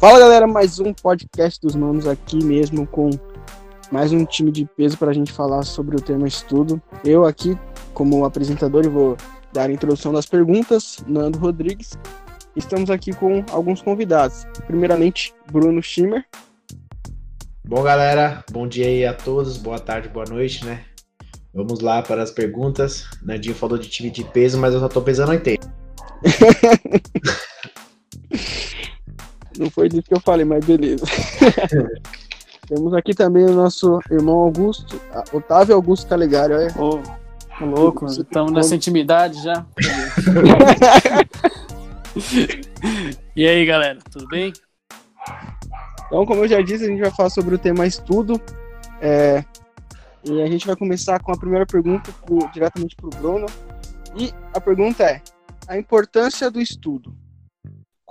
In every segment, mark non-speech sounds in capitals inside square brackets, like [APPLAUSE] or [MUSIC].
Fala galera, mais um podcast dos manos aqui mesmo com mais um time de peso para a gente falar sobre o tema estudo. Eu aqui, como apresentador, vou dar a introdução das perguntas, Nando Rodrigues. Estamos aqui com alguns convidados. Primeiramente, Bruno Schimmer. Bom, galera, bom dia aí a todos, boa tarde, boa noite, né? Vamos lá para as perguntas. Nandinho falou de time de peso, mas eu só tô pesando 80. [LAUGHS] Não foi disso que eu falei, mas beleza. [LAUGHS] Temos aqui também o nosso irmão Augusto, Otávio Augusto Calegari, olha. Ô, oh, louco, estamos nessa intimidade já. [LAUGHS] e aí, galera, tudo bem? Então, como eu já disse, a gente vai falar sobre o tema estudo. É, e a gente vai começar com a primeira pergunta pro, diretamente para o Bruno. E a pergunta é: a importância do estudo.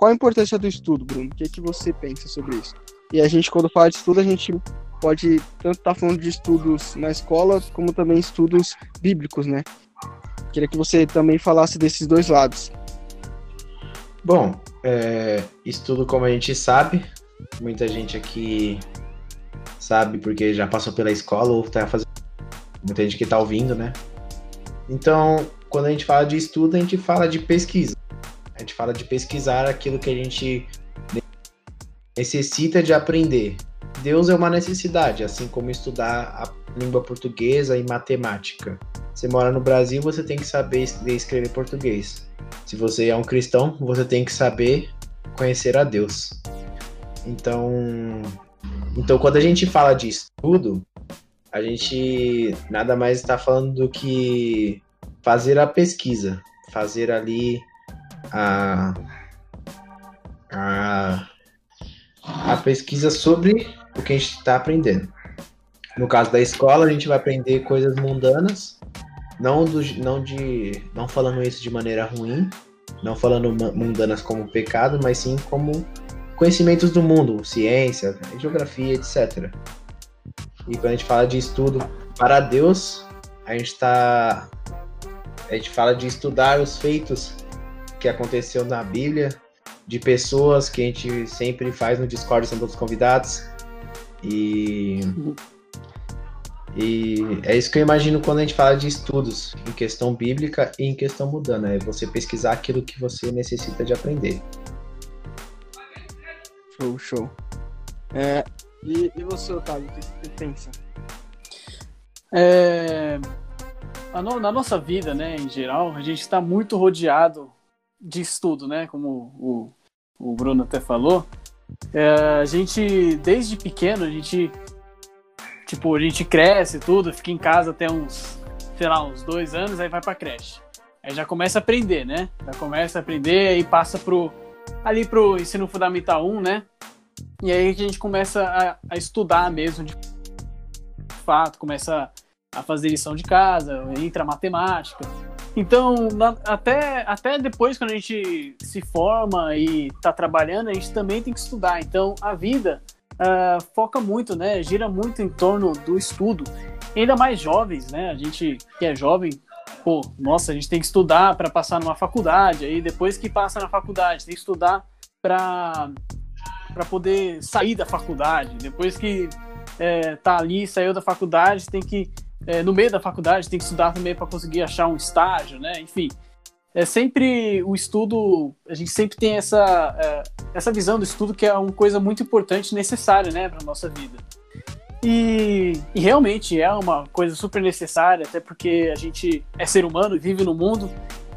Qual a importância do estudo, Bruno? O que, é que você pensa sobre isso? E a gente, quando fala de estudo, a gente pode tanto estar tá falando de estudos na escola, como também estudos bíblicos, né? Queria que você também falasse desses dois lados. Bom, é, estudo, como a gente sabe, muita gente aqui sabe porque já passou pela escola ou tá fazendo. Muita gente que tá ouvindo, né? Então, quando a gente fala de estudo, a gente fala de pesquisa. A gente fala de pesquisar aquilo que a gente necessita de aprender. Deus é uma necessidade, assim como estudar a língua portuguesa e matemática. Você mora no Brasil, você tem que saber escrever português. Se você é um cristão, você tem que saber conhecer a Deus. Então, então quando a gente fala de estudo, a gente nada mais está falando do que fazer a pesquisa, fazer ali a, a, a pesquisa sobre o que a gente está aprendendo. No caso da escola, a gente vai aprender coisas mundanas, não, do, não, de, não falando isso de maneira ruim, não falando mundanas como pecado, mas sim como conhecimentos do mundo, ciência, geografia, etc. E quando a gente fala de estudo para Deus, a gente está a gente fala de estudar os feitos que aconteceu na Bíblia, de pessoas que a gente sempre faz no Discord, são todos convidados. E. E é isso que eu imagino quando a gente fala de estudos em questão bíblica e em questão mudana. É você pesquisar aquilo que você necessita de aprender. Show, show. É, e, e você, Otávio, o que você pensa? É, na nossa vida, né, em geral, a gente está muito rodeado de estudo, né? Como o, o Bruno até falou. É, a gente, desde pequeno, a gente, tipo, a gente cresce tudo, fica em casa até uns, sei lá, uns dois anos, aí vai pra creche. Aí já começa a aprender, né? Já começa a aprender e passa pro, ali pro ensino fundamental 1, né? E aí a gente começa a, a estudar mesmo, de fato, começa a fazer lição de casa, entra matemática. Então, na, até, até depois, quando a gente se forma e está trabalhando, a gente também tem que estudar. Então, a vida uh, foca muito, né? Gira muito em torno do estudo. Ainda mais jovens, né? A gente que é jovem, pô, nossa, a gente tem que estudar para passar numa faculdade. Aí, depois que passa na faculdade, tem que estudar para para poder sair da faculdade. Depois que é, tá ali, saiu da faculdade, tem que é, no meio da faculdade, tem que estudar também para conseguir achar um estágio, né? Enfim, é sempre o estudo, a gente sempre tem essa, é, essa visão do estudo que é uma coisa muito importante, necessária, né, para nossa vida. E, e, realmente é uma coisa super necessária, até porque a gente é ser humano e vive no mundo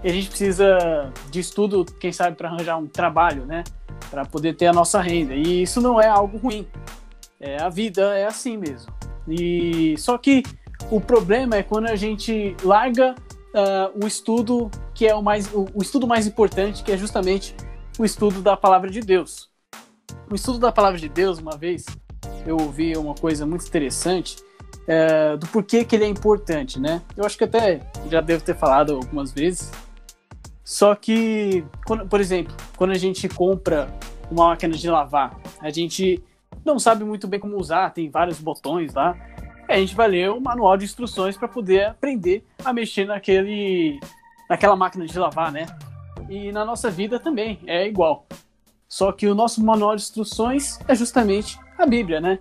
e a gente precisa de estudo, quem sabe, para arranjar um trabalho, né? Para poder ter a nossa renda. E isso não é algo ruim. É, a vida é assim mesmo. E só que o problema é quando a gente larga uh, o estudo que é o mais o, o estudo mais importante, que é justamente o estudo da palavra de Deus. O estudo da palavra de Deus, uma vez, eu ouvi uma coisa muito interessante é, do porquê que ele é importante, né? Eu acho que até já devo ter falado algumas vezes. Só que, quando, por exemplo, quando a gente compra uma máquina de lavar, a gente não sabe muito bem como usar, tem vários botões lá a gente vai ler o manual de instruções para poder aprender a mexer naquele, naquela máquina de lavar, né? E na nossa vida também é igual. Só que o nosso manual de instruções é justamente a Bíblia, né?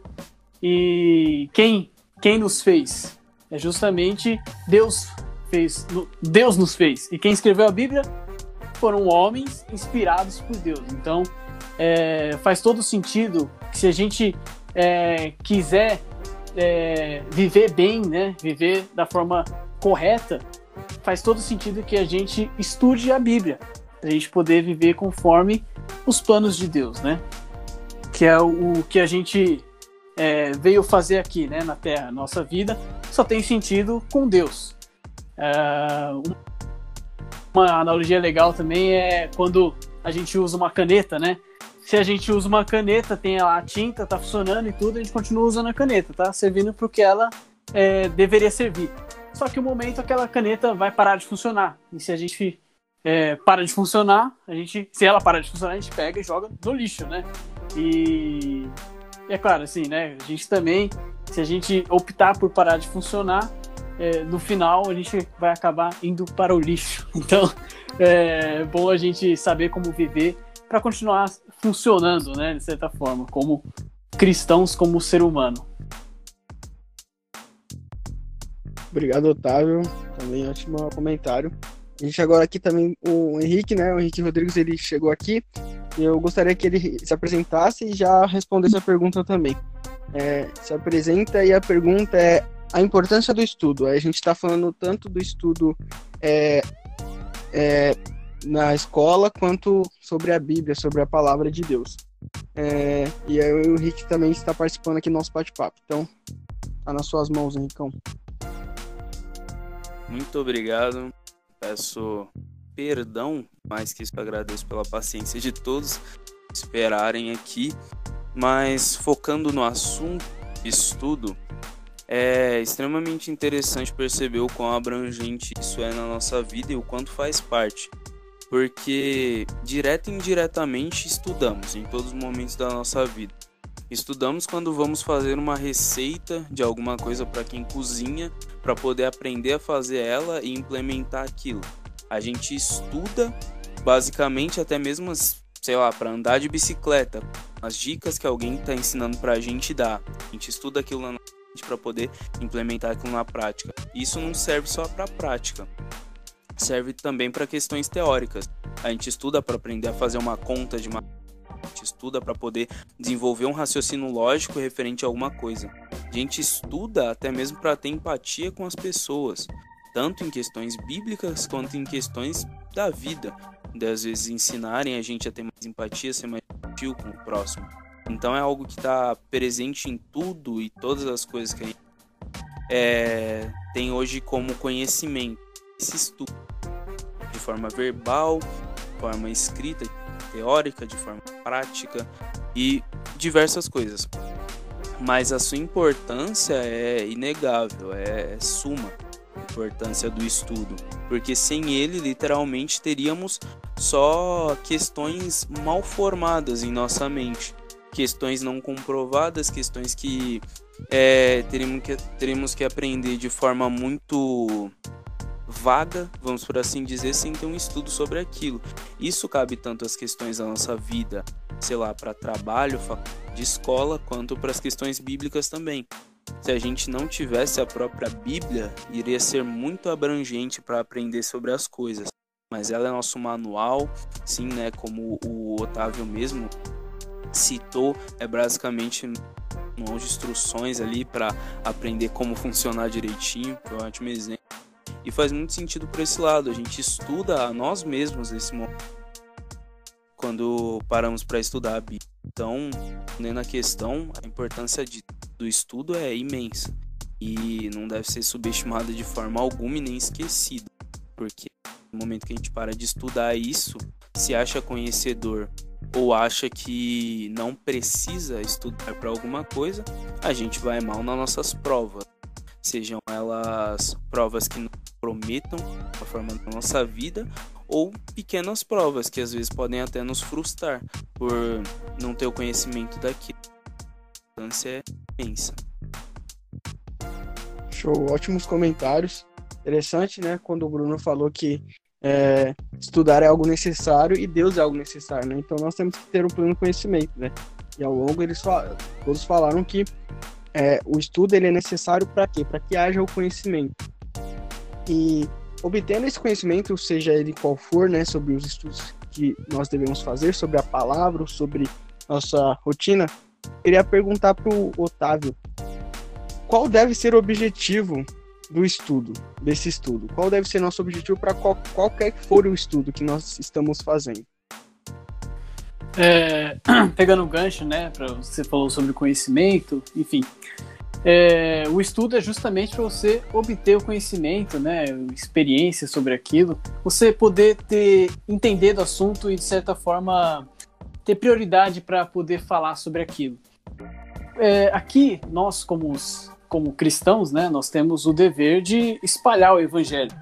E quem, quem nos fez? É justamente Deus fez, Deus nos fez. E quem escreveu a Bíblia foram homens inspirados por Deus. Então, é, faz todo sentido que se a gente é, quiser é, viver bem, né, viver da forma correta, faz todo sentido que a gente estude a Bíblia, para a gente poder viver conforme os planos de Deus, né? Que é o, que a gente é, veio fazer aqui, né, na Terra. Nossa vida só tem sentido com Deus. É, uma analogia legal também é quando a gente usa uma caneta, né? Se a gente usa uma caneta, tem a tinta, tá funcionando e tudo, a gente continua usando a caneta, tá? Servindo para o que ela é, deveria servir. Só que o momento aquela caneta vai parar de funcionar. E se a gente é, para de funcionar, a gente, se ela parar de funcionar, a gente pega e joga no lixo, né? E é claro, assim, né? A gente também, se a gente optar por parar de funcionar, é, no final a gente vai acabar indo para o lixo. [LAUGHS] Então é bom a gente saber como viver para continuar funcionando, né? De certa forma, como cristãos, como ser humano. Obrigado, Otávio. Também ótimo comentário. A gente agora aqui também, o Henrique, né? O Henrique Rodrigues, ele chegou aqui. Eu gostaria que ele se apresentasse e já respondesse a pergunta também. É, se apresenta e a pergunta é a importância do estudo. A gente está falando tanto do estudo é, é, na escola quanto sobre a Bíblia, sobre a palavra de Deus. É, e aí o Henrique também está participando aqui do nosso bate-papo. Então, tá nas suas mãos, Henricão. Muito obrigado. Peço perdão, mais que isso agradeço pela paciência de todos esperarem aqui, mas focando no assunto estudo, é extremamente interessante perceber o quão abrangente isso é na nossa vida e o quanto faz parte. Porque direto e indiretamente estudamos em todos os momentos da nossa vida. Estudamos quando vamos fazer uma receita de alguma coisa para quem cozinha, para poder aprender a fazer ela e implementar aquilo. A gente estuda basicamente até mesmo, sei lá, para andar de bicicleta, as dicas que alguém está ensinando para a gente dar. A gente estuda aquilo na para poder implementar aquilo na prática. Isso não serve só para prática, serve também para questões teóricas. A gente estuda para aprender a fazer uma conta de uma a gente estuda para poder desenvolver um raciocínio lógico referente a alguma coisa. A gente estuda até mesmo para ter empatia com as pessoas, tanto em questões bíblicas quanto em questões da vida. De às vezes ensinarem a gente a ter mais empatia, ser mais gentil com o próximo. Então é algo que está presente em tudo e todas as coisas que a gente é, tem hoje como conhecimento. Esse estudo de forma verbal, de forma escrita, teórica, de forma prática e diversas coisas. Mas a sua importância é inegável, é, é suma a importância do estudo, porque sem ele, literalmente, teríamos só questões mal formadas em nossa mente, questões não comprovadas, questões que é, teríamos, que teríamos que aprender de forma muito vaga, vamos por assim dizer, sem ter um estudo sobre aquilo. Isso cabe tanto às questões da nossa vida, sei lá, para trabalho, de escola, quanto para as questões bíblicas também. Se a gente não tivesse a própria Bíblia, iria ser muito abrangente para aprender sobre as coisas. Mas ela é nosso manual, sim, né? Como o Otávio mesmo citou, é basicamente um de instruções ali para aprender como funcionar direitinho, que é um ótimo exemplo. E faz muito sentido por esse lado. A gente estuda a nós mesmos nesse momento quando paramos para estudar a Bíblia. Então, né, na questão, a importância de, do estudo é imensa e não deve ser subestimada de forma alguma e nem esquecida, porque no momento que a gente para de estudar isso, se acha conhecedor ou acha que não precisa estudar para alguma coisa, a gente vai mal nas nossas provas sejam elas provas que não prometam a forma da nossa vida ou pequenas provas que às vezes podem até nos frustrar por não ter o conhecimento daquilo. A importância é imensa. Show, ótimos comentários. Interessante, né? Quando o Bruno falou que é, estudar é algo necessário e Deus é algo necessário, né? Então nós temos que ter um pleno conhecimento, né? E ao longo eles todos falaram que é, o estudo ele é necessário para quê? Para que haja o conhecimento. E obtendo esse conhecimento, seja ele qual for, né, sobre os estudos que nós devemos fazer, sobre a palavra, sobre nossa rotina, queria perguntar para o Otávio qual deve ser o objetivo do estudo, desse estudo? Qual deve ser nosso objetivo para qual, qualquer que for o estudo que nós estamos fazendo? É, [CLEARS THROAT] pegando o gancho, né, para você falou sobre conhecimento, enfim, é, o estudo é justamente para você obter o conhecimento, né, experiência sobre aquilo, você poder ter entender do assunto e de certa forma ter prioridade para poder falar sobre aquilo. É, aqui nós como os, como cristãos, né, nós temos o dever de espalhar o evangelho.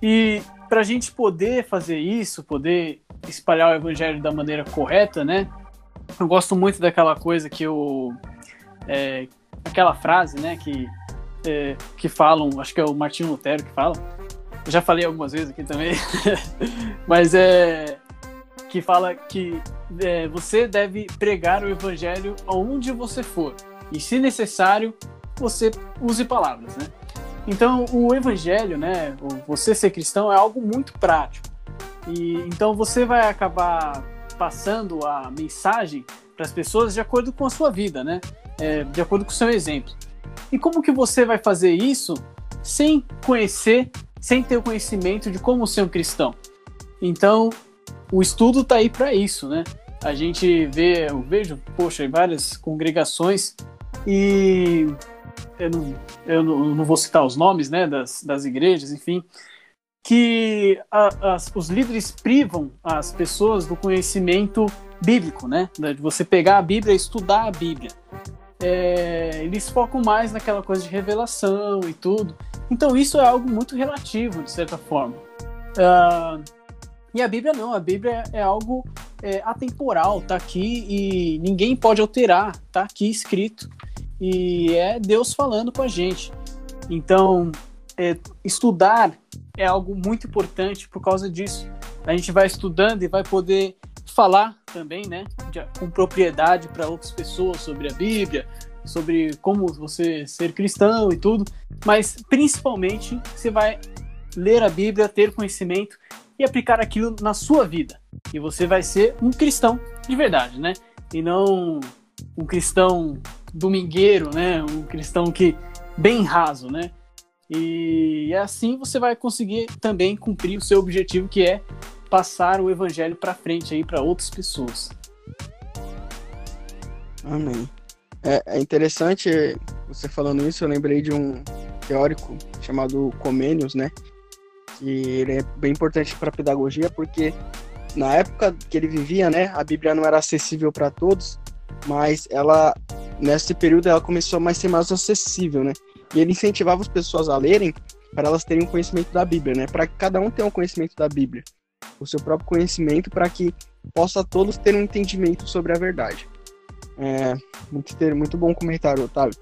E para a gente poder fazer isso, poder espalhar o evangelho da maneira correta, né? Eu gosto muito daquela coisa que eu é, aquela frase, né, que, é, que falam, acho que é o Martinho Lutero que fala, eu já falei algumas vezes aqui também, [LAUGHS] mas é que fala que é, você deve pregar o evangelho aonde você for e, se necessário, você use palavras, né? Então, o evangelho, né, você ser cristão é algo muito prático. E então você vai acabar passando a mensagem para as pessoas de acordo com a sua vida, né? É, de acordo com o seu exemplo. E como que você vai fazer isso sem conhecer, sem ter o conhecimento de como ser um cristão? Então, o estudo está aí para isso, né? A gente vê, eu vejo, poxa, em várias congregações e eu não, eu não, vou citar os nomes, né, das, das igrejas, enfim, que a, as, os líderes privam as pessoas do conhecimento bíblico, né? De você pegar a Bíblia e estudar a Bíblia é, eles focam mais naquela coisa de revelação e tudo. Então isso é algo muito relativo, de certa forma. Uh, e a Bíblia não, a Bíblia é algo é, atemporal, tá aqui e ninguém pode alterar, tá aqui escrito. E é Deus falando com a gente. Então, é, estudar é algo muito importante por causa disso. A gente vai estudando e vai poder falar também, né, de, com propriedade para outras pessoas sobre a Bíblia, sobre como você ser cristão e tudo, mas principalmente você vai ler a Bíblia, ter conhecimento e aplicar aquilo na sua vida. E você vai ser um cristão de verdade, né? E não um cristão domingueiro, né? Um cristão que bem raso, né? E assim você vai conseguir também cumprir o seu objetivo que é passar o evangelho para frente aí para outras pessoas. Amém. É, é, interessante você falando isso, eu lembrei de um teórico chamado Comênios, né? Que ele é bem importante para pedagogia, porque na época que ele vivia, né, a Bíblia não era acessível para todos, mas ela nesse período ela começou a ser mais acessível, né? E ele incentivava as pessoas a lerem para elas terem um conhecimento da Bíblia, né? Para que cada um tenha um conhecimento da Bíblia o seu próprio conhecimento para que possa todos ter um entendimento sobre a verdade. É, muito, muito bom comentário, Otávio.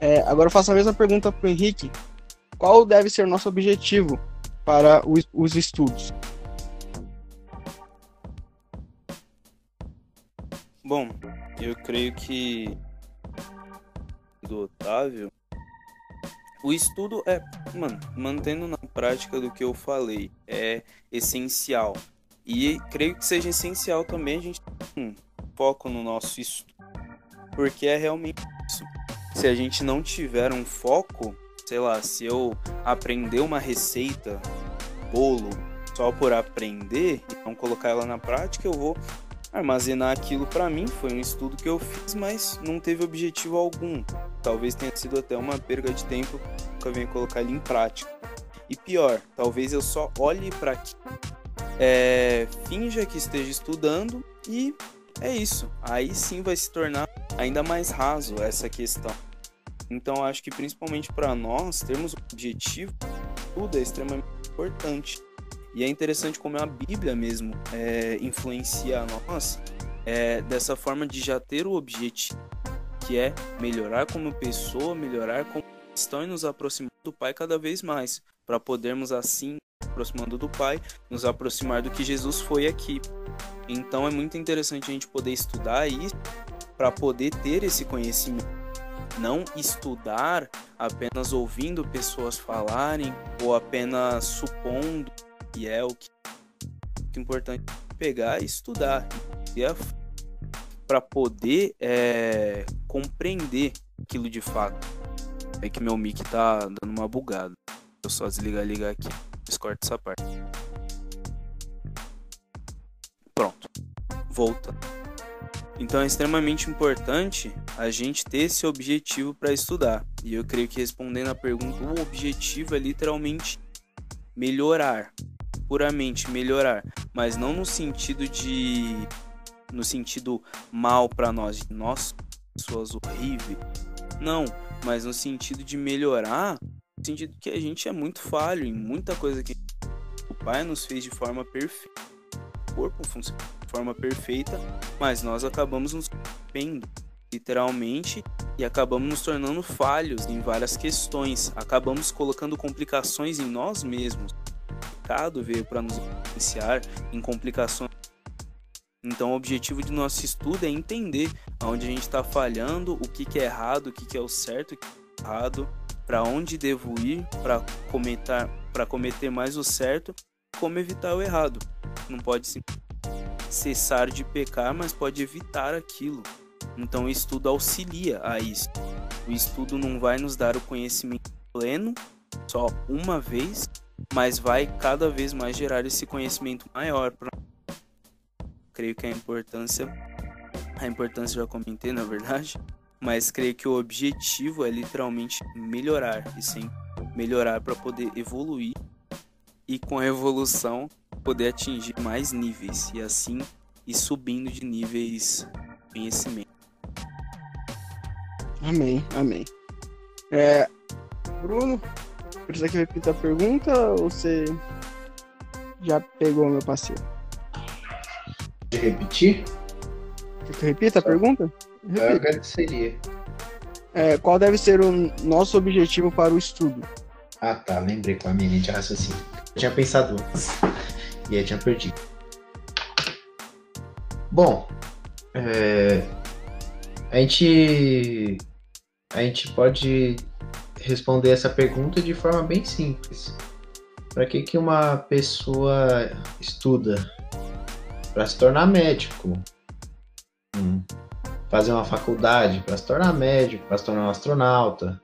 É, agora eu faço a mesma pergunta para o Henrique. Qual deve ser o nosso objetivo para os, os estudos? Bom, eu creio que do Otávio o estudo é, mano, mantendo na prática do que eu falei, é essencial. E creio que seja essencial também a gente ter um foco no nosso estudo. Porque é realmente isso. Se a gente não tiver um foco, sei lá, se eu aprender uma receita, bolo, só por aprender e não colocar ela na prática, eu vou armazenar aquilo para mim. Foi um estudo que eu fiz, mas não teve objetivo algum. Talvez tenha sido até uma perda de tempo que eu venha colocar ele em prática. E pior, talvez eu só olhe para aqui, é, finja que esteja estudando e é isso. Aí sim vai se tornar ainda mais raso essa questão. Então acho que principalmente para nós termos um objetivo, tudo é extremamente importante. E é interessante como a Bíblia mesmo é, influencia nós é, dessa forma de já ter o objetivo, que é melhorar como pessoa, melhorar como cristão e nos aproximar do Pai cada vez mais, para podermos assim aproximando do Pai, nos aproximar do que Jesus foi aqui. Então é muito interessante a gente poder estudar isso para poder ter esse conhecimento. Não estudar apenas ouvindo pessoas falarem ou apenas supondo que é o que é importante pegar e estudar para poder é, compreender aquilo de fato. É que meu mic tá dando uma bugada. Eu só desligar ligar aqui. Descorta essa parte. Pronto. Volta. Então é extremamente importante a gente ter esse objetivo para estudar. E eu creio que respondendo a pergunta, o objetivo é literalmente melhorar, puramente melhorar, mas não no sentido de no sentido mal para nós, nós pessoas horríveis. Não, mas no sentido de melhorar, no sentido que a gente é muito falho em muita coisa que o Pai nos fez de forma perfeita. O corpo funciona de forma perfeita, mas nós acabamos nos perdendo literalmente e acabamos nos tornando falhos em várias questões, acabamos colocando complicações em nós mesmos. O pecado veio para nos influenciar em complicações então, o objetivo do nosso estudo é entender aonde a gente está falhando, o que, que é errado, o que, que é o certo, o que é errado, para onde devo ir para cometer, para cometer mais o certo, como evitar o errado. Não pode cessar de pecar, mas pode evitar aquilo. Então, o estudo auxilia a isso. O estudo não vai nos dar o conhecimento pleno só uma vez, mas vai cada vez mais gerar esse conhecimento maior para creio que a importância, a importância já comentei na verdade, mas creio que o objetivo é literalmente melhorar e sim melhorar para poder evoluir e com a evolução poder atingir mais níveis e assim ir subindo de níveis de conhecimento. Amém, amém. É, Bruno, precisa que repita a pergunta ou você já pegou meu parceiro? De repetir? Eu repita a pergunta? Repita. Eu agradeceria. É, qual deve ser o nosso objetivo para o estudo? Ah, tá. Lembrei com a minha linha de raciocínio. Eu tinha pensado antes. [LAUGHS] E aí tinha perdido. Bom, é... a gente a gente pode responder essa pergunta de forma bem simples. Para que que uma pessoa estuda? Para se tornar médico, hum. fazer uma faculdade para se tornar médico, para se tornar um astronauta,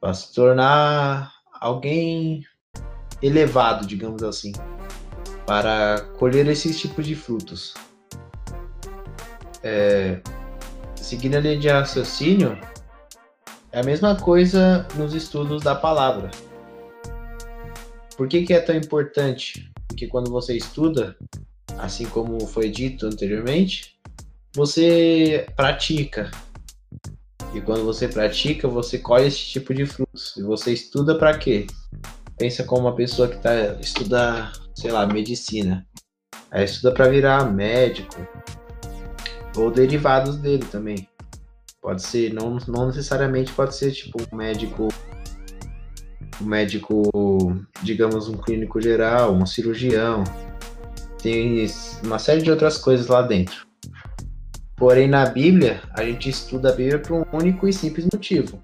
para se tornar alguém elevado, digamos assim, para colher esses tipos de frutos. É, seguindo a linha de raciocínio, é a mesma coisa nos estudos da palavra. Por que, que é tão importante? Porque quando você estuda, assim como foi dito anteriormente, você pratica. E quando você pratica, você colhe esse tipo de frutos. E você estuda para quê? Pensa como uma pessoa que tá estuda, sei lá, medicina. Aí estuda para virar médico ou derivados dele também. Pode ser, não, não necessariamente pode ser tipo um médico um médico, digamos, um clínico geral, um cirurgião, tem uma série de outras coisas lá dentro. Porém, na Bíblia, a gente estuda a Bíblia por um único e simples motivo: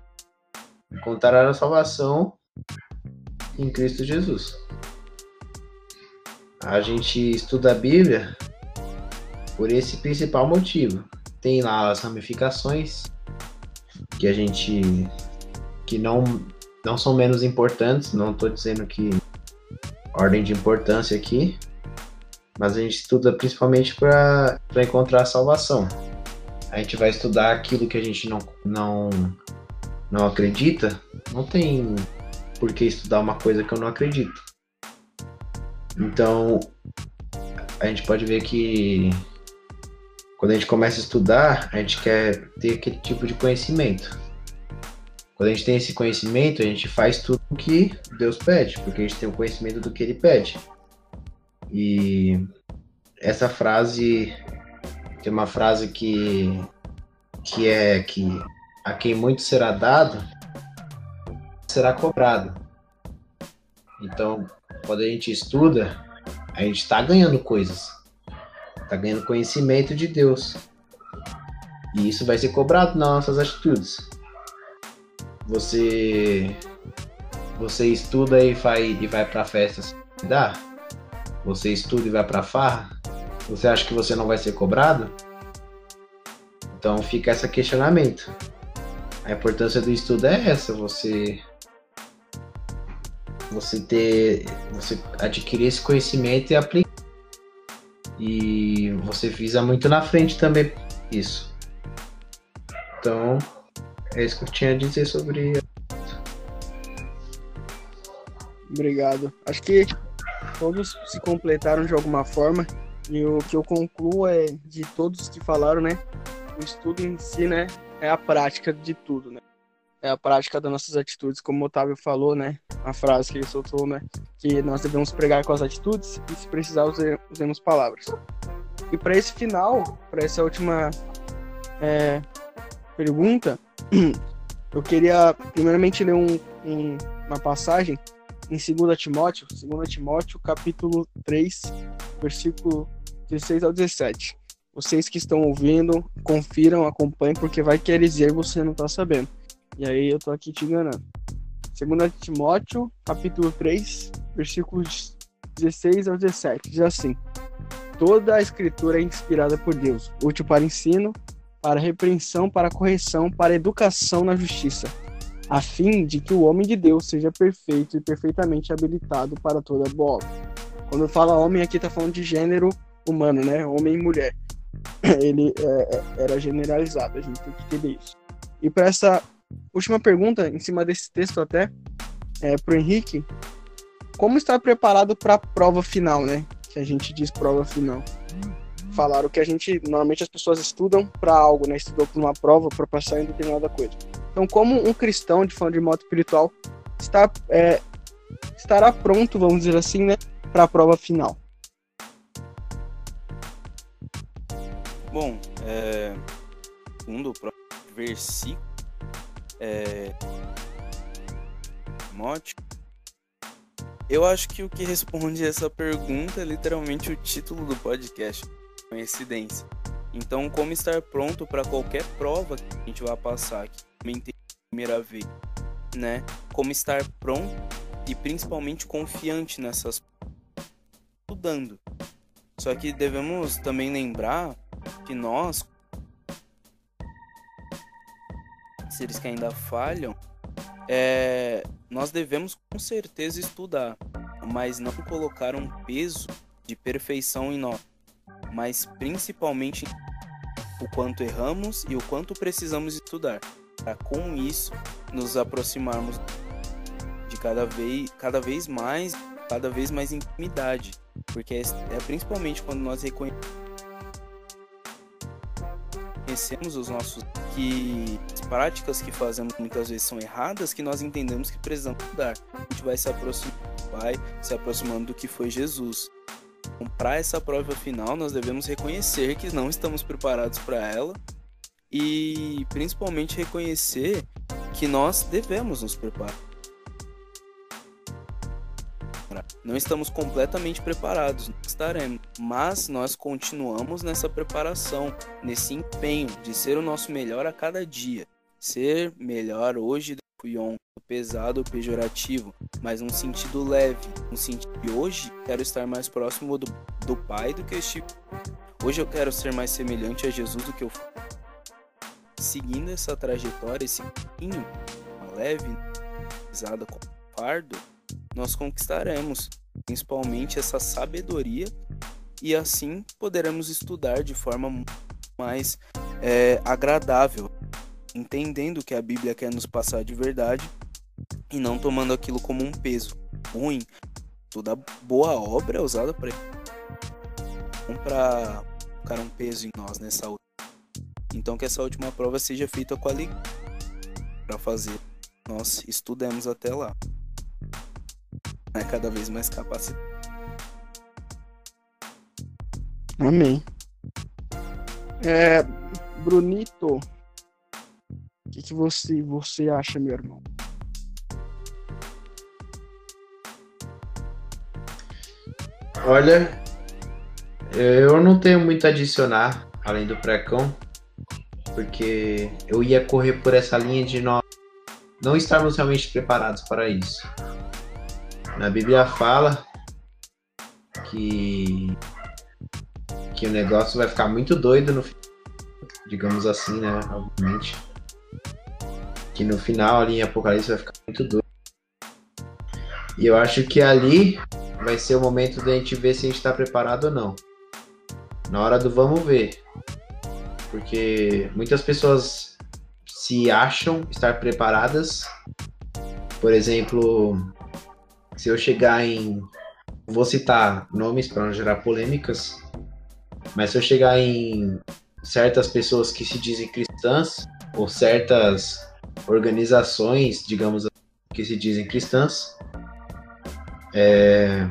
encontrar a salvação em Cristo Jesus. A gente estuda a Bíblia por esse principal motivo. Tem lá as ramificações que a gente que não não são menos importantes, não estou dizendo que ordem de importância aqui, mas a gente estuda principalmente para encontrar a salvação. A gente vai estudar aquilo que a gente não, não, não acredita, não tem por que estudar uma coisa que eu não acredito. Então, a gente pode ver que quando a gente começa a estudar, a gente quer ter aquele tipo de conhecimento. Quando a gente tem esse conhecimento, a gente faz tudo o que Deus pede, porque a gente tem o conhecimento do que Ele pede. E essa frase tem uma frase que que é que a quem muito será dado será cobrado. Então, quando a gente estuda, a gente está ganhando coisas. Está ganhando conhecimento de Deus. E isso vai ser cobrado nas nossas atitudes. Você você estuda e vai e vai para festas, dá? Você estuda e vai para farra? Você acha que você não vai ser cobrado? Então fica esse questionamento. A importância do estudo é essa, você você ter você adquirir esse conhecimento e aplicar. E você visa muito na frente também isso. Então, é isso que eu tinha a dizer sobre Obrigado. Acho que todos se completaram de alguma forma. E o que eu concluo é de todos que falaram, né? O estudo em si, né? É a prática de tudo, né? É a prática das nossas atitudes, como o Otávio falou, né? A frase que ele soltou, né? Que nós devemos pregar com as atitudes e, se precisar, usemos palavras. E para esse final, para essa última é, pergunta, [CLEARS THROAT] eu queria primeiramente ler um, um, uma passagem em 2 Timóteo, 2 Timóteo, capítulo 3, versículo 16 ao 17. Vocês que estão ouvindo, confiram, acompanhem, porque vai querer dizer você não está sabendo. E aí eu tô aqui te enganando. 2 Timóteo, capítulo 3, versículos 16 ao 17. Diz assim: Toda a escritura é inspirada por Deus, útil para ensino, para repreensão, para correção, para educação na justiça a fim de que o homem de Deus seja perfeito e perfeitamente habilitado para toda boa obra. Quando fala homem, aqui está falando de gênero humano, né? Homem e mulher. [CLEARS THROAT] Ele é, é, era generalizado, a gente tem que entender isso. E para essa última pergunta, em cima desse texto até, é, para o Henrique, como estar preparado para a prova final, né? Que a gente diz prova final. Falaram que a gente, normalmente as pessoas estudam para algo, né? Estudou para uma prova para passar em determinada coisa. Então, como um cristão de fã de moto espiritual está, é, estará pronto, vamos dizer assim, né, para a prova final? Bom, é, segundo o versículo, é, Timóteo, eu acho que o que responde [LAUGHS] essa pergunta é literalmente o título do podcast, coincidência. Então, como estar pronto para qualquer prova que a gente vai passar aqui? Comentei primeira vez, né? Como estar pronto e principalmente confiante nessas estudando. Só que devemos também lembrar que nós seres que ainda falham, é, nós devemos com certeza estudar, mas não colocar um peso de perfeição em nós, mas principalmente o quanto erramos e o quanto precisamos estudar para com isso nos aproximarmos de cada vez, cada vez mais, cada vez mais intimidade, porque é, é principalmente quando nós reconhecemos os nossos que as práticas que fazemos muitas vezes são erradas, que nós entendemos que precisamos mudar. A gente vai se aproximando do Pai, se aproximando do que foi Jesus. Então, para essa prova final, nós devemos reconhecer que não estamos preparados para ela e principalmente reconhecer que nós devemos nos preparar. Não estamos completamente preparados, não estaremos, mas nós continuamos nessa preparação, nesse empenho de ser o nosso melhor a cada dia. Ser melhor hoje do que ontem, pesado ou pejorativo, mas num sentido leve, no sentido de hoje quero estar mais próximo do, do Pai do que estive. Hoje eu quero ser mais semelhante a Jesus do que eu fui seguindo essa trajetória, esse caminho leve, pisada com fardo, nós conquistaremos principalmente essa sabedoria e assim poderemos estudar de forma mais é, agradável, entendendo que a Bíblia quer nos passar de verdade e não tomando aquilo como um peso ruim. Toda boa obra é usada para para colocar um peso em nós nessa então que essa última prova seja feita com alegria para fazer. Nós estudemos até lá. É cada vez mais capacitado. Amém. É, Brunito, o que, que você, você acha, meu irmão? Olha, eu não tenho muito a adicionar além do precão, porque eu ia correr por essa linha de nós não estarmos realmente preparados para isso. Na Bíblia fala que que o negócio vai ficar muito doido no digamos assim, né, obviamente. Que no final ali em Apocalipse vai ficar muito doido. E eu acho que ali vai ser o momento da gente ver se a gente está preparado ou não. Na hora do vamos ver. Porque muitas pessoas se acham estar preparadas. Por exemplo, se eu chegar em. Vou citar nomes para não gerar polêmicas, mas se eu chegar em certas pessoas que se dizem cristãs, ou certas organizações, digamos que se dizem cristãs, é,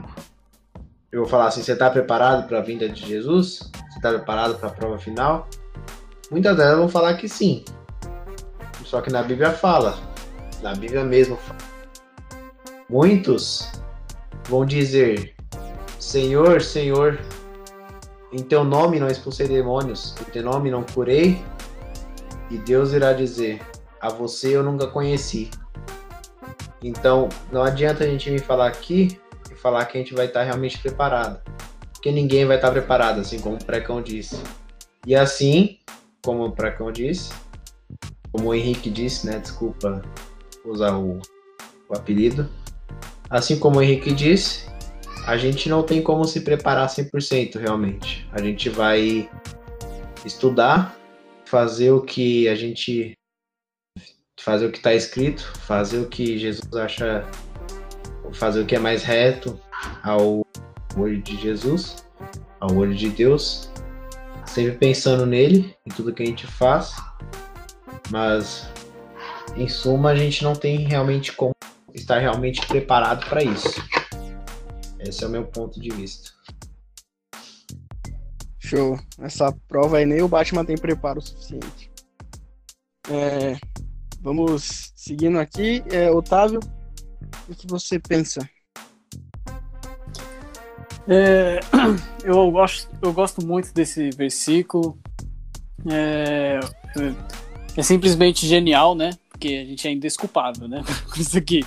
eu vou falar assim: você está preparado para a vinda de Jesus? Você está preparado para a prova final? Muitas delas vão falar que sim. Só que na Bíblia fala, na Bíblia mesmo fala. Muitos vão dizer: Senhor, Senhor, em teu nome não expulsei demônios, em teu nome não curei. E Deus irá dizer: A você eu nunca conheci. Então, não adianta a gente vir falar aqui e falar que a gente vai estar realmente preparado. Porque ninguém vai estar preparado, assim como o Precão disse. E assim, como o Precão disse, como o Henrique disse, né? Desculpa usar o, o apelido. Assim como o Henrique disse, a gente não tem como se preparar 100% realmente. A gente vai estudar, fazer o que a gente fazer o que está escrito, fazer o que Jesus acha, fazer o que é mais reto ao olho de Jesus, ao olho de Deus, sempre pensando nele, em tudo que a gente faz, mas em suma a gente não tem realmente como estar realmente preparado para isso. Esse é o meu ponto de vista. Show. Essa prova aí nem o Batman tem preparo suficiente. É, Vamos seguindo aqui. É, Otávio, o que você pensa? É, [CLEARS THROAT] eu, gosto, eu gosto muito desse versículo. É, é simplesmente genial, né? Porque a gente é indesculpável, né? [LAUGHS] Isso aqui.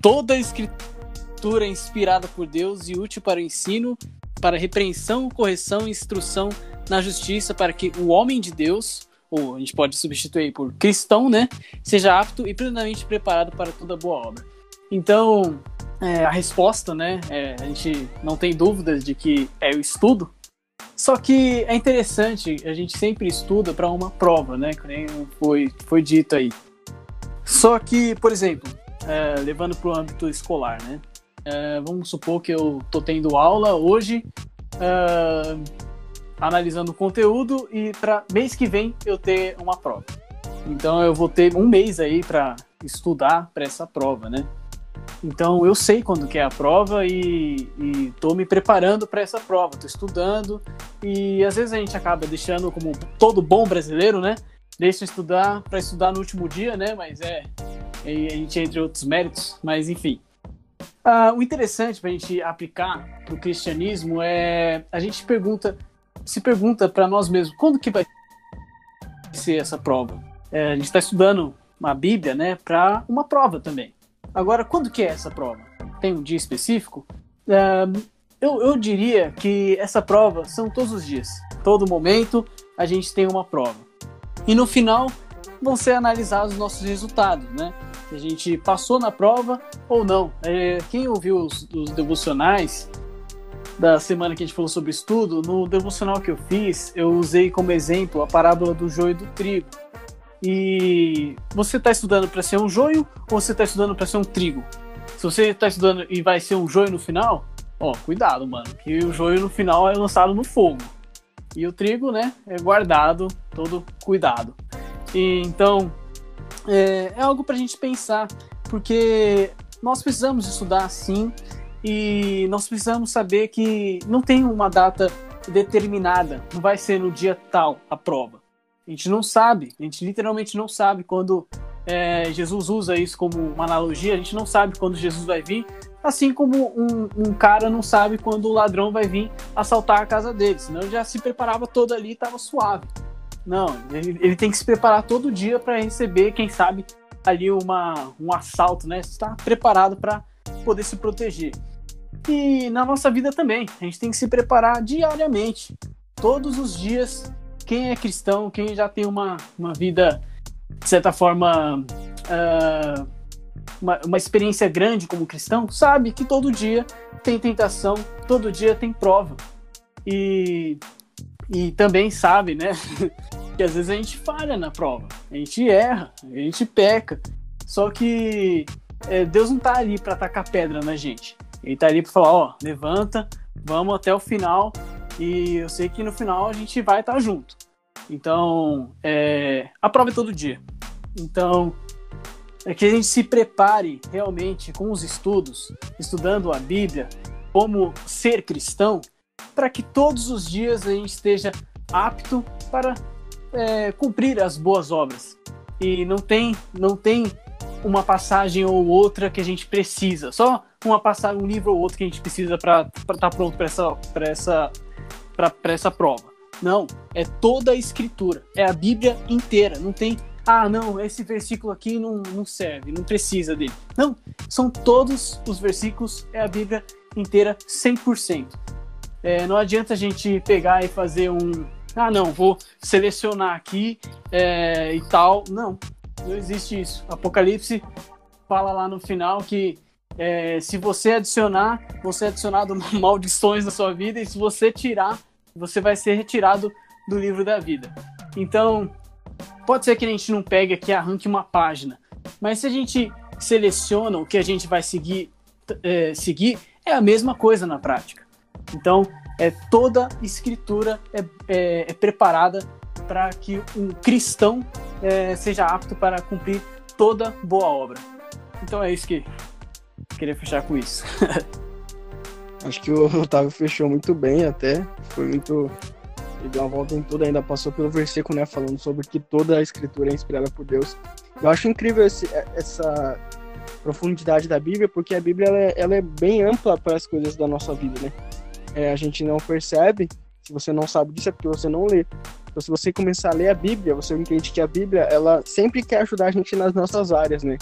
Toda a escritura é inspirada por Deus e útil para o ensino, para repreensão, correção e instrução na justiça, para que o homem de Deus ou a gente pode substituir por cristão, né? Seja apto e plenamente preparado para toda boa obra. Então, é, a resposta, né? É, a gente não tem dúvidas de que é o estudo. Só que é interessante, a gente sempre estuda para uma prova, né? Que nem foi, foi dito aí. Só que, por exemplo, é, levando para o âmbito escolar, né? É, vamos supor que eu tô tendo aula hoje. É, analisando o conteúdo e para mês que vem eu ter uma prova. Então eu vou ter um mês aí para estudar para essa prova, né? Então eu sei quando que é a prova e estou me preparando para essa prova, estou estudando e às vezes a gente acaba deixando como todo bom brasileiro, né? Deixa estudar para estudar no último dia, né? Mas é a gente entre outros méritos, mas enfim. Uh, o interessante para a gente aplicar para o cristianismo é a gente pergunta se pergunta para nós mesmos quando que vai ser essa prova. É, a gente está estudando uma Bíblia, né, para uma prova também. Agora, quando que é essa prova? Tem um dia específico? É, eu, eu diria que essa prova são todos os dias. Todo momento a gente tem uma prova. E no final vão ser analisados os nossos resultados, né? Se a gente passou na prova ou não. É, quem ouviu os, os devocionais da semana que a gente falou sobre estudo, no devocional que eu fiz, eu usei como exemplo a parábola do joio e do trigo. E você está estudando para ser um joio ou você está estudando para ser um trigo? Se você está estudando e vai ser um joio no final, ó, cuidado, mano, que o joio no final é lançado no fogo. E o trigo, né, é guardado, todo cuidado. E, então, é, é algo para a gente pensar, porque nós precisamos estudar sim, e nós precisamos saber que não tem uma data determinada, não vai ser no dia tal a prova. A gente não sabe, a gente literalmente não sabe quando é, Jesus usa isso como uma analogia, a gente não sabe quando Jesus vai vir Assim como um, um, cara não sabe quando o ladrão vai vir assaltar a casa dele, senão ele já se preparava todo ali e estava suave. Não, ele, ele, tem que se preparar todo dia para receber, quem sabe, ali uma, um assalto, né? Estar preparado para poder se proteger. E na nossa vida também, a gente tem que se preparar diariamente, todos os dias. Quem é cristão, quem já tem uma, uma vida, de certa forma, uh, uma, uma experiência grande como cristão, sabe que todo dia tem tentação, todo dia tem prova. E, e também sabe, né, [LAUGHS] que às vezes a gente falha na prova, a gente erra, a gente peca. Só que é, Deus não está ali para tacar pedra na gente. Ele está ali para falar, ó, levanta, vamos até o final. E eu sei que no final a gente vai estar tá junto. Então, é, a prova é todo dia. Então, é que a gente se prepare realmente com os estudos, estudando a Bíblia, como ser cristão, para que todos os dias a gente esteja apto para é, cumprir as boas obras. E não tem, não tem uma passagem ou outra que a gente precisa, só uma passagem, um livro ou outro que a gente precisa para estar tá pronto para essa, essa, essa prova. Não, é toda a escritura, é a Bíblia inteira, não tem ah, não, esse versículo aqui não, não serve, não precisa dele. Não, são todos os versículos, é a Bíblia inteira 100%. É, não adianta a gente pegar e fazer um. Ah, não, vou selecionar aqui é, e tal. Não, não existe isso. Apocalipse fala lá no final que é, se você adicionar, você é adicionado [LAUGHS] maldições na sua vida, e se você tirar, você vai ser retirado do livro da vida. Então, Pode ser que a gente não pegue aqui e arranque uma página, mas se a gente seleciona o que a gente vai seguir, é, seguir é a mesma coisa na prática. Então, é toda escritura é, é, é preparada para que um cristão é, seja apto para cumprir toda boa obra. Então é isso que queria fechar com isso. [LAUGHS] Acho que o [LAUGHS] Otávio fechou muito bem até. Foi muito ele deu uma volta em tudo, ainda passou pelo versículo, né, falando sobre que toda a escritura é inspirada por Deus. Eu acho incrível esse, é, essa profundidade da Bíblia, porque a Bíblia ela é, ela é bem ampla para as coisas da nossa vida, né? É, a gente não percebe, se você não sabe disso é porque você não lê. Então, se você começar a ler a Bíblia, você entende que a Bíblia, ela sempre quer ajudar a gente nas nossas áreas, né?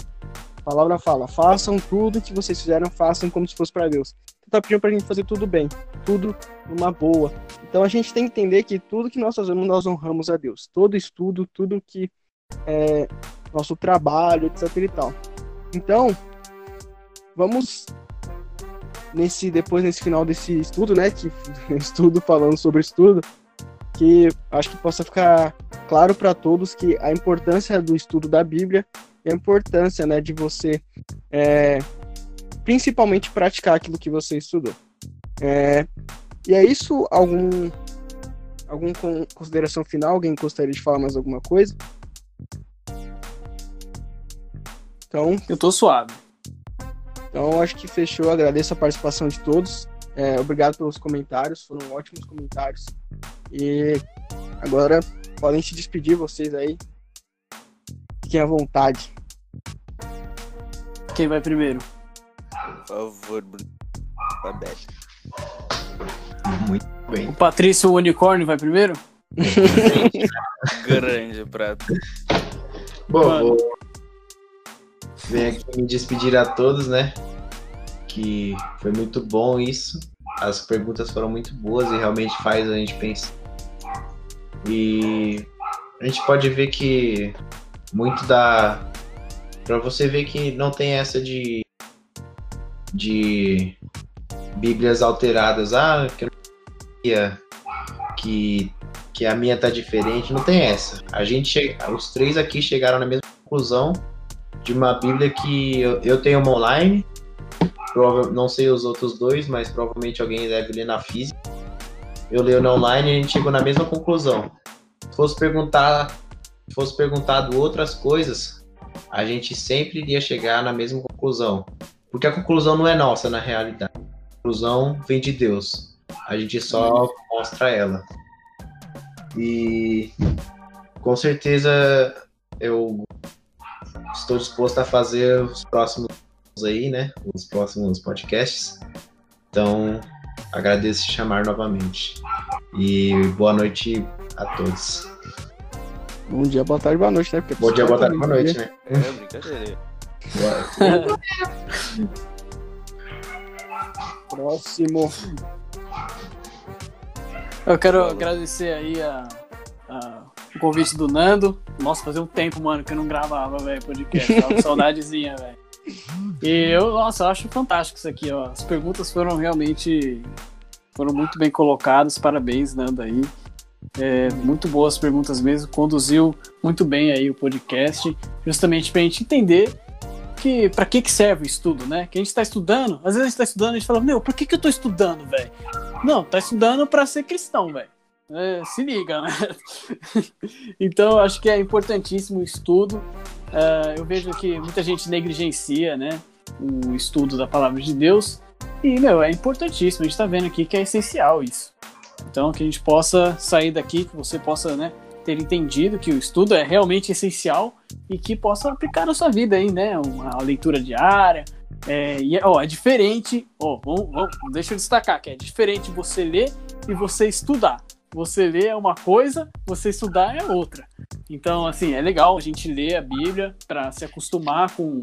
A palavra fala, façam tudo que vocês fizeram, façam como se fosse para Deus tá pedindo pra gente fazer tudo bem, tudo numa boa. Então a gente tem que entender que tudo que nós fazemos, nós honramos a Deus. Todo estudo, tudo que é nosso trabalho, etc e tal. Então, vamos nesse depois nesse final desse estudo, né, que [LAUGHS] estudo falando sobre estudo, que acho que possa ficar claro para todos que a importância do estudo da Bíblia a importância, né, de você é, principalmente praticar aquilo que você estudou. É, e é isso. Algum alguma consideração final? Alguém gostaria de falar mais alguma coisa? Então, eu tô suave. Então, acho que fechou. Agradeço a participação de todos. É, obrigado pelos comentários, foram ótimos comentários. E agora podem se despedir vocês aí. Fiquem à vontade. Quem vai primeiro? Por favor, Bruno. Muito bem. O Patrício o Unicórnio vai primeiro? [LAUGHS] Grande prato. Bom, vou... Venho aqui me despedir a todos, né? Que foi muito bom isso. As perguntas foram muito boas e realmente faz a gente pensar. E a gente pode ver que muito da. Pra você ver que não tem essa de de Bíblias alteradas. Ah, que, que, que a minha tá diferente. Não tem essa. A gente, os três aqui chegaram na mesma conclusão de uma Bíblia que eu, eu tenho uma online. Prova, não sei os outros dois, mas provavelmente alguém deve ler na física. Eu leio na online e a gente chegou na mesma conclusão. Se fosse perguntar, se fosse perguntado outras coisas, a gente sempre iria chegar na mesma conclusão. Porque a conclusão não é nossa, na realidade. A conclusão vem de Deus. A gente só mostra ela. E com certeza eu estou disposto a fazer os próximos aí, né? Os próximos podcasts. Então, agradeço te chamar novamente. E boa noite a todos. Bom dia, boa tarde, boa noite, né? Porque Bom dia, boa tarde, boa noite, né? É brincadeira. Próximo. Eu quero agradecer aí a, a- o convite do Nando. Nossa, fazia um tempo, mano, que eu não gravava, velho, podcast. Tava [LAUGHS] saudadezinha, velho. E eu, nossa, eu acho fantástico isso aqui, ó. As perguntas foram realmente. Foram muito bem colocadas. Parabéns, Nando, aí. É, muito boas perguntas mesmo. Conduziu muito bem aí o podcast. Justamente pra gente entender que para que que serve o estudo, né? Que a gente tá estudando, às vezes a gente tá estudando e a gente fala, meu, por que que eu tô estudando, velho? Não, tá estudando para ser cristão, velho. É, se liga, né? [LAUGHS] então, acho que é importantíssimo o estudo. É, eu vejo que muita gente negligencia, né? O estudo da palavra de Deus. E, meu, é importantíssimo. A gente tá vendo aqui que é essencial isso. Então, que a gente possa sair daqui, que você possa, né? Ter entendido que o estudo é realmente essencial e que possa aplicar na sua vida aí, né? Uma leitura diária. É, e, é- ó, é diferente. Ó, vamos, vamos- deixa eu destacar que é diferente você ler e você estudar. Você ler é uma coisa, você estudar é outra. Então, assim, é legal a gente ler a Bíblia para se acostumar com,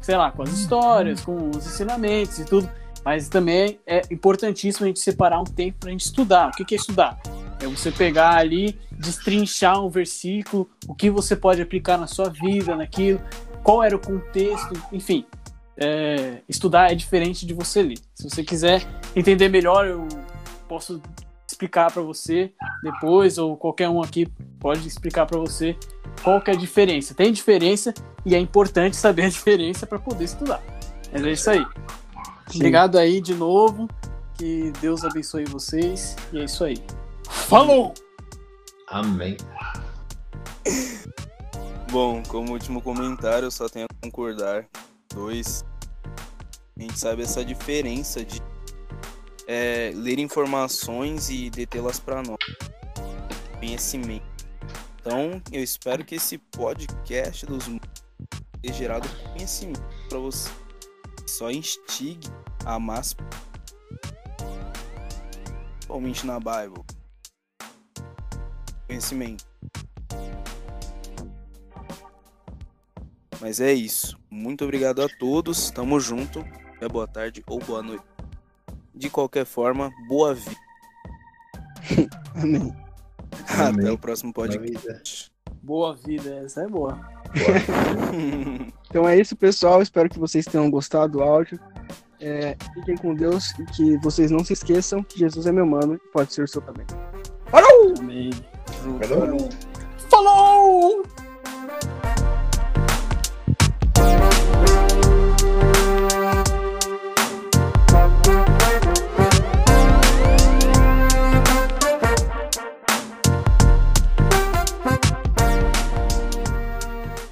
sei lá, com as histórias, com os ensinamentos e tudo. Mas também é importantíssimo a gente separar um tempo para a gente estudar. O que que é estudar? É você pegar ali, destrinchar um versículo, o que você pode aplicar na sua vida, naquilo, qual era o contexto, enfim. É, estudar é diferente de você ler. Se você quiser entender melhor, eu posso explicar para você depois, ou qualquer um aqui pode explicar para você qual que é a diferença. Tem diferença e é importante saber a diferença para poder estudar. Mas é isso aí. Sim. Obrigado aí de novo. Que Deus abençoe vocês. E é isso aí. Falou! Amém. Bom, como último comentário, eu só tenho a concordar. Dois. A gente sabe essa diferença de é, ler informações e detê-las para nós. Conhecimento. Então, eu espero que esse podcast dos tenha gerado conhecimento para você. Só instigue a mais. Principalmente na Bible. Conhecimento. Mas é isso. Muito obrigado a todos. Tamo junto. É boa tarde ou boa noite. De qualquer forma, boa vida. [LAUGHS] Amém. Até Amém. o próximo Boa podcast. Boa vida, essa é boa. [LAUGHS] Então é isso, pessoal. Espero que vocês tenham gostado do áudio. É, fiquem com Deus e que vocês não se esqueçam que Jesus é meu mano e pode ser o seu também. Amém. Falou.